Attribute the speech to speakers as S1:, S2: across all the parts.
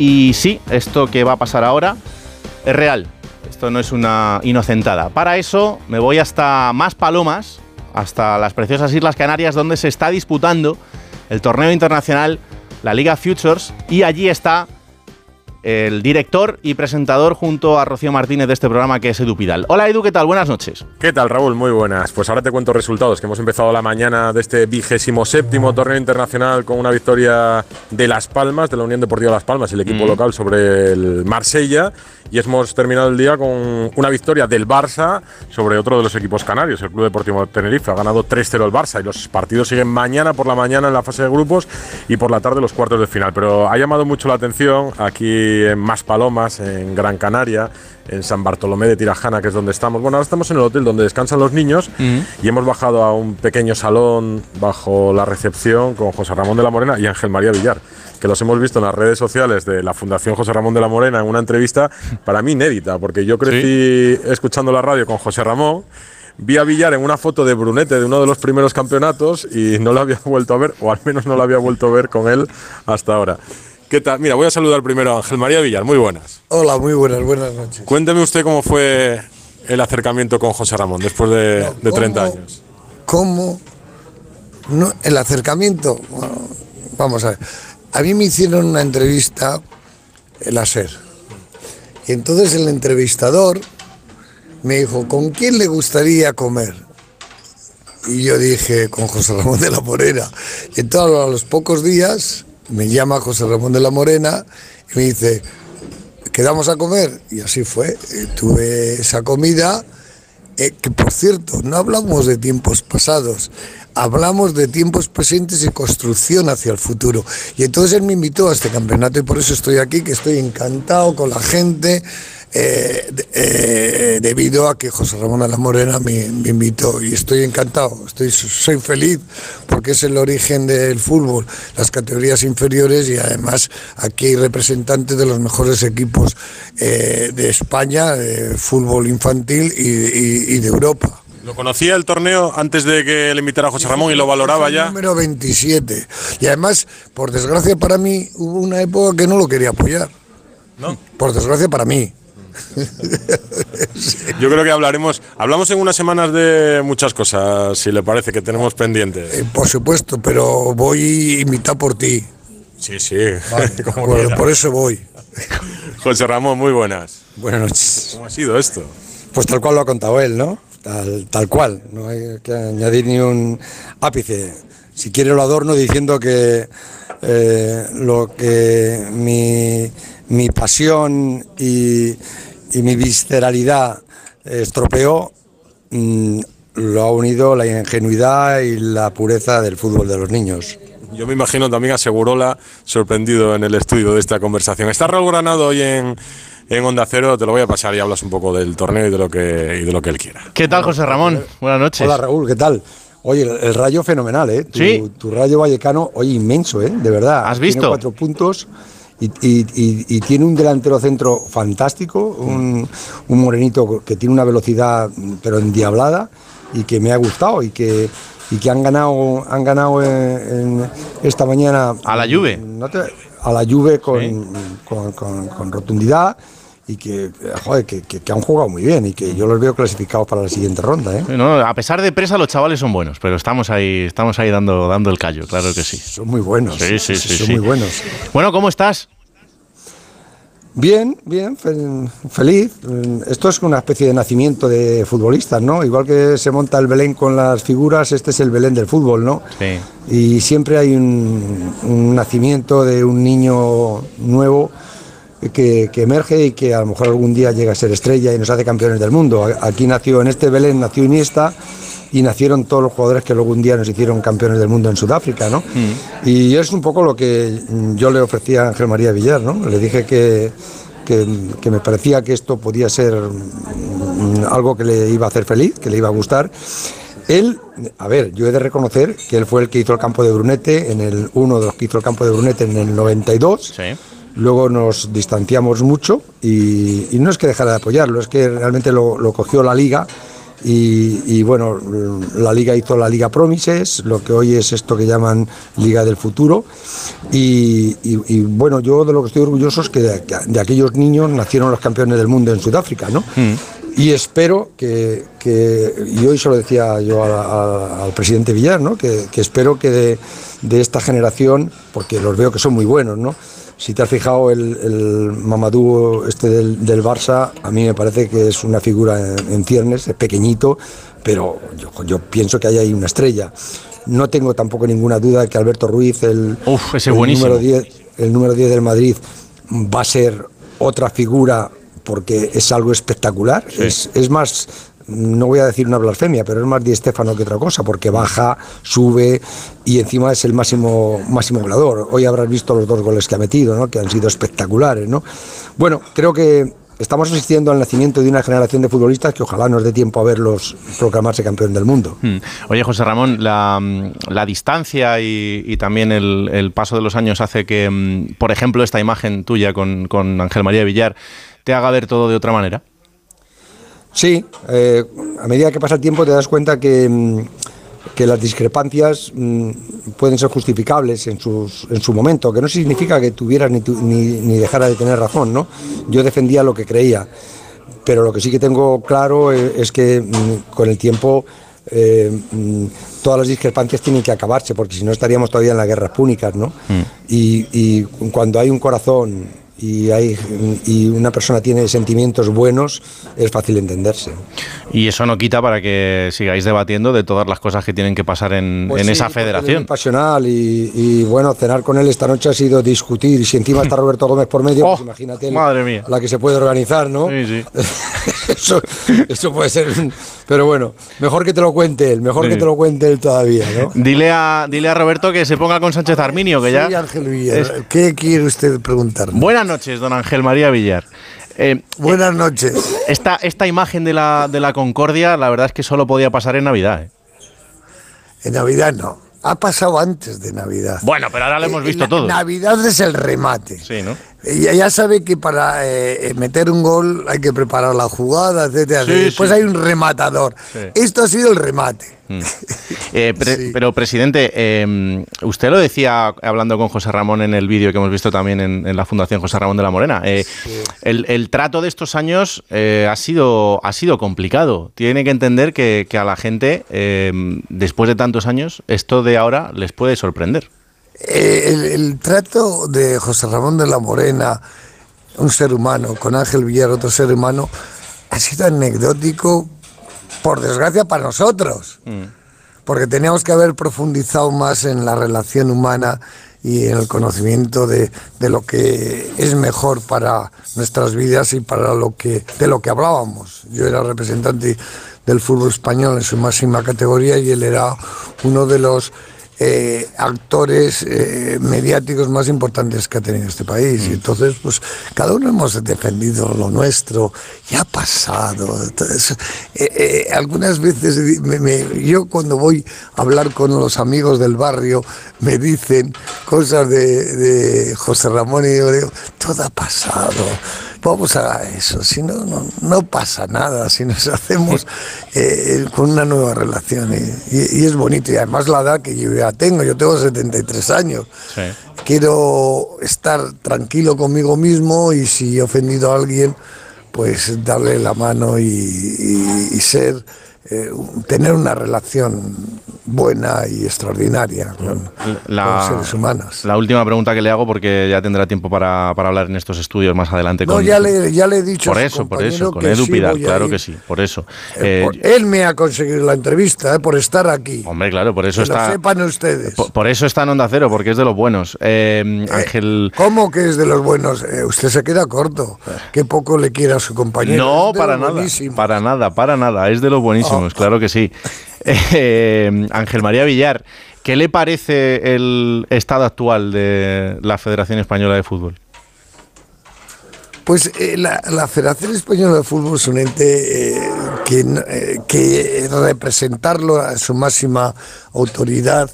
S1: Y sí, esto que va a pasar ahora es real. Esto no es una inocentada. Para eso me voy hasta Más Palomas, hasta las preciosas Islas Canarias, donde se está disputando el torneo internacional, la Liga Futures, y allí está el director y presentador junto a Rocío Martínez de este programa que es Edu Pidal. Hola Edu, ¿qué tal? Buenas noches.
S2: ¿Qué tal Raúl? Muy buenas. Pues ahora te cuento resultados, que hemos empezado la mañana de este vigésimo séptimo torneo internacional con una victoria de Las Palmas, de la Unión Deportiva Las Palmas, el equipo
S1: Mm.
S2: local sobre el Marsella, y hemos terminado el día con una victoria del Barça sobre otro de los equipos canarios, el Club Deportivo Tenerife. Ha ganado 3-0 el Barça y los partidos siguen mañana por la mañana en la fase de grupos y por la tarde los cuartos de final. Pero ha llamado mucho la atención aquí en Más Palomas, en Gran Canaria, en San Bartolomé de Tirajana, que es donde estamos. Bueno, ahora estamos en el hotel donde descansan los niños y hemos bajado a un pequeño salón bajo la recepción con José Ramón de la Morena y Ángel María Villar, que los hemos visto en las redes sociales de la Fundación José Ramón de la Morena en una entrevista para mí inédita, porque yo crecí escuchando la radio con José Ramón. Vi a Villar en una foto de Brunete de uno de los primeros campeonatos y no lo había vuelto a ver, o al menos no lo había vuelto a ver con él hasta ahora. ¿Qué tal? Mira, voy a saludar primero a Ángel María Villar. Muy buenas.
S3: Hola, muy buenas, buenas noches.
S2: Cuénteme usted cómo fue el acercamiento con José Ramón después de, de 30
S3: ¿cómo?
S2: años.
S3: ¿Cómo? No, el acercamiento, bueno, vamos a ver. A mí me hicieron una entrevista el ASER. Y entonces el entrevistador me dijo, ¿con quién le gustaría comer? Y yo dije, con José Ramón de la Morena. Y entonces a los pocos días me llama José Ramón de la Morena y me dice, quedamos a comer. Y así fue. Eh, tuve esa comida, eh, que por cierto, no hablamos de tiempos pasados, hablamos de tiempos presentes y construcción hacia el futuro. Y entonces él me invitó a este campeonato y por eso estoy aquí, que estoy encantado con la gente. eh, eh, debido a que José Ramón de la Morena me, invitó y estoy encantado, estoy, soy feliz porque es el origen del fútbol, las categorías inferiores y además aquí hay representantes de los mejores equipos eh, de España, de fútbol infantil y de Europa.
S2: ¿Lo conocía el torneo antes de que le invitara a José Ramón y lo valoraba ya?
S3: Número 27. Y además, por desgracia para mí, hubo una época que no lo quería apoyar.
S2: No.
S3: Por desgracia para mí.
S2: Yo creo que hablaremos, hablamos en unas semanas de muchas cosas, si le parece, que tenemos pendientes.
S3: Eh, por supuesto, pero voy invitado por ti.
S2: Sí, sí,
S3: Bueno,
S2: quiera.
S3: por eso voy.
S2: José Ramón, muy buenas.
S4: Buenas noches.
S2: ¿Cómo ha sido esto?
S4: Pues tal cual lo ha contado él, ¿no? Tal, tal cual, no hay que añadir ni un ápice. Si quiere lo adorno diciendo que eh, lo que mi, mi pasión y, y mi visceralidad estropeó mm, lo ha unido la ingenuidad y la pureza del fútbol de los niños.
S2: Yo me imagino también a Segurola sorprendido en el estudio de esta conversación. Está Raúl Granado hoy en, en Onda Cero, te lo voy a pasar y hablas un poco del torneo y de lo que, y de lo que él quiera.
S1: ¿Qué tal, José Ramón? Buenas noches.
S4: Hola Raúl, ¿qué tal? Oye, el, el rayo fenomenal, ¿eh? Tu,
S1: Sí.
S4: tu rayo vallecano, oye, inmenso, ¿eh? De verdad.
S1: ¿Has
S4: Tiene
S1: visto?
S4: cuatro puntos y, y- y- y tiene un delantero centro fantástico, un, un morenito que tiene una velocidad, pero endiablada, y que me ha gustado y que, y que han ganado, han ganado en- en esta mañana.
S1: A la Juve.
S4: no te- a la con, con- con- con rotundidad. Y que, joder, que, que- que han jugado muy bien y que yo los veo clasificados para la siguiente ronda. ¿eh?
S1: No, a pesar de presa, los chavales son buenos, pero estamos ahí, estamos ahí dando, dando el callo, claro que sí.
S4: Son muy buenos.
S1: Sí, sí, sí,
S4: Son
S1: sí.
S4: muy buenos.
S1: Bueno, ¿cómo estás?
S4: Bien, bien, fe- feliz. Esto es una especie de nacimiento de futbolistas, ¿no? Igual que se monta el Belén con las figuras, este es el Belén del fútbol, ¿no?
S1: Sí.
S4: Y siempre hay un, un nacimiento de un niño nuevo que, que emerge y que a lo mejor algún día llega a ser estrella y nos hace campeones del mundo. Aquí nació, en este Belén nació Iniesta y nacieron todos los jugadores que luego un día nos hicieron campeones del mundo en Sudáfrica, ¿no? Y es un poco lo que yo le ofrecía a Ángel María Villar, ¿no? Le dije que, que, que me parecía que esto podía ser mm, algo que le iba a hacer feliz, que le iba a gustar. Él, a ver, yo he de reconocer que él fue el que hizo el campo de Brunete, en el uno de los que hizo el campo de Brunete en el 92.
S1: Sí.
S4: Luego nos distanciamos mucho y, y no es que dejara de apoyarlo, es que realmente lo, lo cogió la liga y, bueno, la liga hizo la Liga Promises, lo que hoy es esto que llaman Liga del Futuro. Y, bueno, yo de lo que estoy orgulloso es que de, aquellos niños nacieron los campeones del mundo en Sudáfrica, ¿no? Mm. Y espero que, y hoy se lo decía yo al presidente Villar, ¿no? que, espero que de, de, esta generación, porque los veo que son muy buenos, ¿no? Si te has fijado, el, el Mamadou este del, del, Barça, a mí me parece que es una figura en, ciernes, es pequeñito, pero yo, pienso que hay ahí una estrella. No tengo tampoco ninguna duda de que Alberto Ruiz, el, número 10, el número 10 del Madrid, va a ser otra figura porque es algo espectacular. Es, es, más no voy a decir una blasfemia, pero es más Di Stefano que otra cosa, porque baja, sube y encima es el máximo, máximo goleador. Hoy habrás visto los dos goles que ha metido, ¿no? que han sido espectaculares. ¿no? Bueno, creo que estamos asistiendo al nacimiento de una generación de futbolistas que ojalá nos dé tiempo a verlos proclamarse campeón del mundo.
S1: Hmm. Oye, José Ramón, la, distancia y, también el, paso de los años hace que, mm, por ejemplo, esta imagen tuya con, con Ángel María Villar te haga ver todo de otra manera.
S4: Sí, eh, a medida que pasa el tiempo te das cuenta que, mm, las discrepancias mm, pueden ser justificables en, sus, en su momento, que no significa que tuvieras ni, ni, dejara de tener razón, ¿no? Yo defendía lo que creía, pero lo que sí que tengo claro eh, es, que mm, con el tiempo eh, todas las discrepancias tienen que acabarse, porque si no estaríamos todavía en las guerras púnicas, ¿no? Y, y, cuando hay un corazón y, hay, y una persona tiene sentimientos buenos, es fácil entenderse.
S1: Y eso no quita para que sigáis debatiendo de todas las cosas que tienen que pasar en, pues esa federación.
S4: Es pasional y, bueno, cenar con él esta noche ha sido discutir. Y si encima está Roberto Gómez por medio, pues oh, imagínate
S1: madre mía.
S4: la que se puede organizar, ¿no?
S1: Sí, sí.
S4: eso, eso, puede ser. Pero bueno, mejor que te lo cuente él, mejor que te lo cuente él todavía, ¿no?
S1: Dile a, dile a Roberto que se ponga con Sánchez Arminio, que ya.
S3: Ángel Villar. ¿Qué quiere usted preguntarme?
S1: Buenas noches, don Ángel María Villar.
S3: Eh, Buenas noches.
S1: Esta, esta imagen de la, de la Concordia, la verdad es que solo podía pasar en Navidad. ¿eh?
S3: En Navidad no. Ha pasado antes de Navidad.
S1: Bueno, pero ahora lo hemos eh, visto todo.
S3: Navidad es el remate.
S1: Sí, ¿no?
S3: Ya, ya sabe que para meter un gol hay que preparar la jugada, etcétera. Después hay un rematador. Esto ha sido el remate. Mm.
S1: Eh, pero, presidente, eh, usted lo decía hablando con José Ramón en el vídeo que hemos visto también en, la Fundación José Ramón de la Morena. Eh, el, trato de estos años ha, sido, ha sido complicado. Tiene que entender que, a la gente, después de tantos años, esto de ahora les puede sorprender.
S3: El trato de José Ramón de la Morena, un ser humano, con Ángel Villar, otro ser humano, ha sido anecdótico por desgracia para nosotros, mm. porque teníamos que haber profundizado más en la relación humana y en el conocimiento de, lo que es mejor para nuestras vidas y para lo que de lo que hablábamos. Yo era representante del fútbol español en su máxima categoría y él era uno de los eh, actores eh, mediáticos más importantes que ha tenido este país. Y mm. entonces, pues cada uno hemos defendido lo nuestro y ha pasado. Entonces, eh, algunas veces yo cuando voy a hablar con los amigos del barrio me dicen cosas de, de José Ramón y yo digo, todo ha pasado vamos a eso, si no, no, pasa nada, si nos hacemos eh, con una nueva relación y, es bonito y además la edad que yo ya tengo, yo tengo 73 años, quiero estar tranquilo conmigo mismo y si he ofendido a alguien, pues darle la mano y ser eh, tener una relación buena y extraordinaria con, la, seres humanos.
S1: La última pregunta que le hago, porque ya tendrá tiempo para, para hablar en estos estudios más adelante.
S3: No, ya, le, ya le he dicho.
S1: Por eso, por eso, con Edu Pidal, claro que sí, por eso.
S3: Eh, eh, él me ha conseguido la entrevista, por estar aquí.
S1: Hombre, claro, por eso
S3: que
S1: está.
S3: Lo sepan ustedes.
S1: Por, eso está en Onda Cero, porque es de los buenos. Ángel.
S3: ¿Cómo que es de los buenos? usted se queda corto. Qué poco le quiere a su compañero.
S1: No, para nada. Para nada, para nada. Es de los buenísimos claro que sí. Eh, Ángel María Villar, ¿qué le parece el estado actual de la Federación Española de Fútbol?
S3: Pues eh, la, Federación Española de Fútbol es un ente eh, que, que representarlo a su máxima autoridad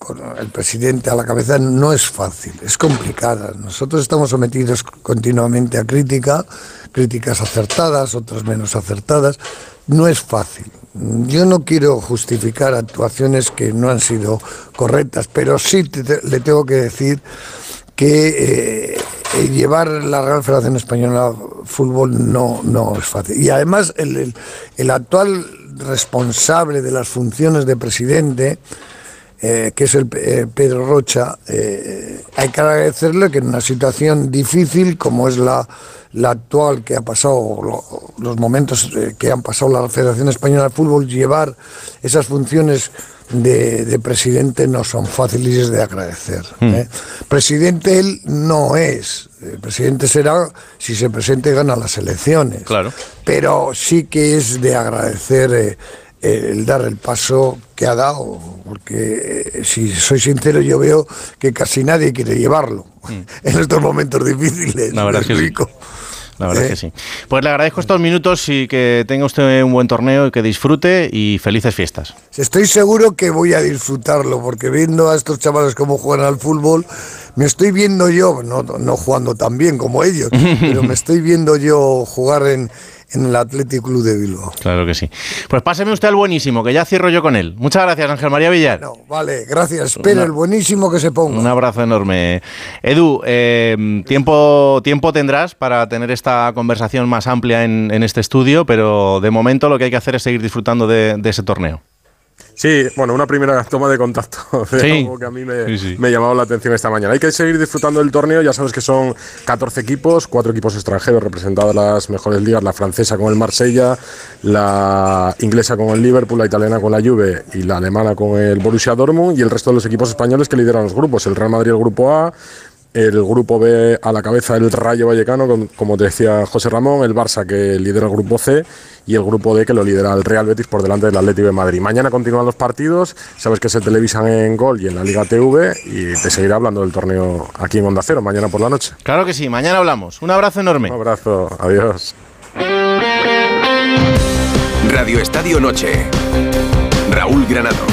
S3: con el presidente a la cabeza no es fácil, es complicada. Nosotros estamos sometidos continuamente a crítica, críticas acertadas, otras menos acertadas. No es fácil. yo no quiero justificar actuaciones que no han sido correctas, pero sí le tengo que decir que eh, llevar la Real Federación Española Fútbol no, no es fácil. Y además el, el, actual responsable de las funciones de presidente, eh, que es el eh, Pedro Rocha, hay que agradecerle que en una situación difícil como es la la actual que ha pasado, los momentos eh, que han pasado la Federación Española de Fútbol, llevar esas funciones de, presidente no son fáciles de agradecer. ¿eh? Presidente él no es. El presidente será si se presente y gana las elecciones.
S1: Claro.
S3: Pero sí que es de agradecer. Eh, el dar el paso que ha dado, porque si soy sincero yo veo que casi nadie quiere llevarlo hmm. en estos momentos difíciles.
S1: La verdad que la verdad es que sí. Pues le agradezco estos minutos y que tenga usted un buen torneo y que disfrute y felices fiestas.
S3: Estoy seguro que voy a disfrutarlo porque viendo a estos chavales cómo juegan al fútbol, me estoy viendo yo, no, no jugando tan bien como ellos, pero me estoy viendo yo jugar en, en el Athletic Club de Bilbao.
S1: Claro que sí. Pues páseme usted al buenísimo, que ya cierro yo con él. Muchas gracias, Ángel María Villar.
S3: vale, gracias. Espero el buenísimo que se ponga.
S1: Un abrazo enorme. Edu, eh, tiempo, tiempo tendrás para tener esta conversación más amplia en, este estudio, pero de momento lo que hay que hacer es seguir disfrutando de ese torneo.
S2: Sí, bueno, una primera toma de contacto de algo que a mí me, me, ha llamado la atención esta mañana. Hay que seguir disfrutando del torneo, ya sabes que son 14 equipos, cuatro equipos extranjeros representados en las mejores ligas, la francesa con el Marsella, la inglesa con el Liverpool, la italiana con la Juve y la alemana con el Borussia Dortmund y el resto de los equipos españoles que lideran los grupos, el Real Madrid el grupo A, el grupo B a la cabeza del Rayo Vallecano, como te decía José Ramón, el Barça que lidera el grupo C y el grupo D que lo lidera el Real Betis por delante del Atlético de Madrid. Mañana continúan los partidos, sabes que se televisan en Gol y en la Liga TV y te seguiré hablando del torneo aquí en Onda Cero mañana por la noche.
S1: Claro que sí, mañana hablamos. Un abrazo enorme.
S2: Un abrazo, adiós.
S5: Radio Estadio Noche. Raúl Granado.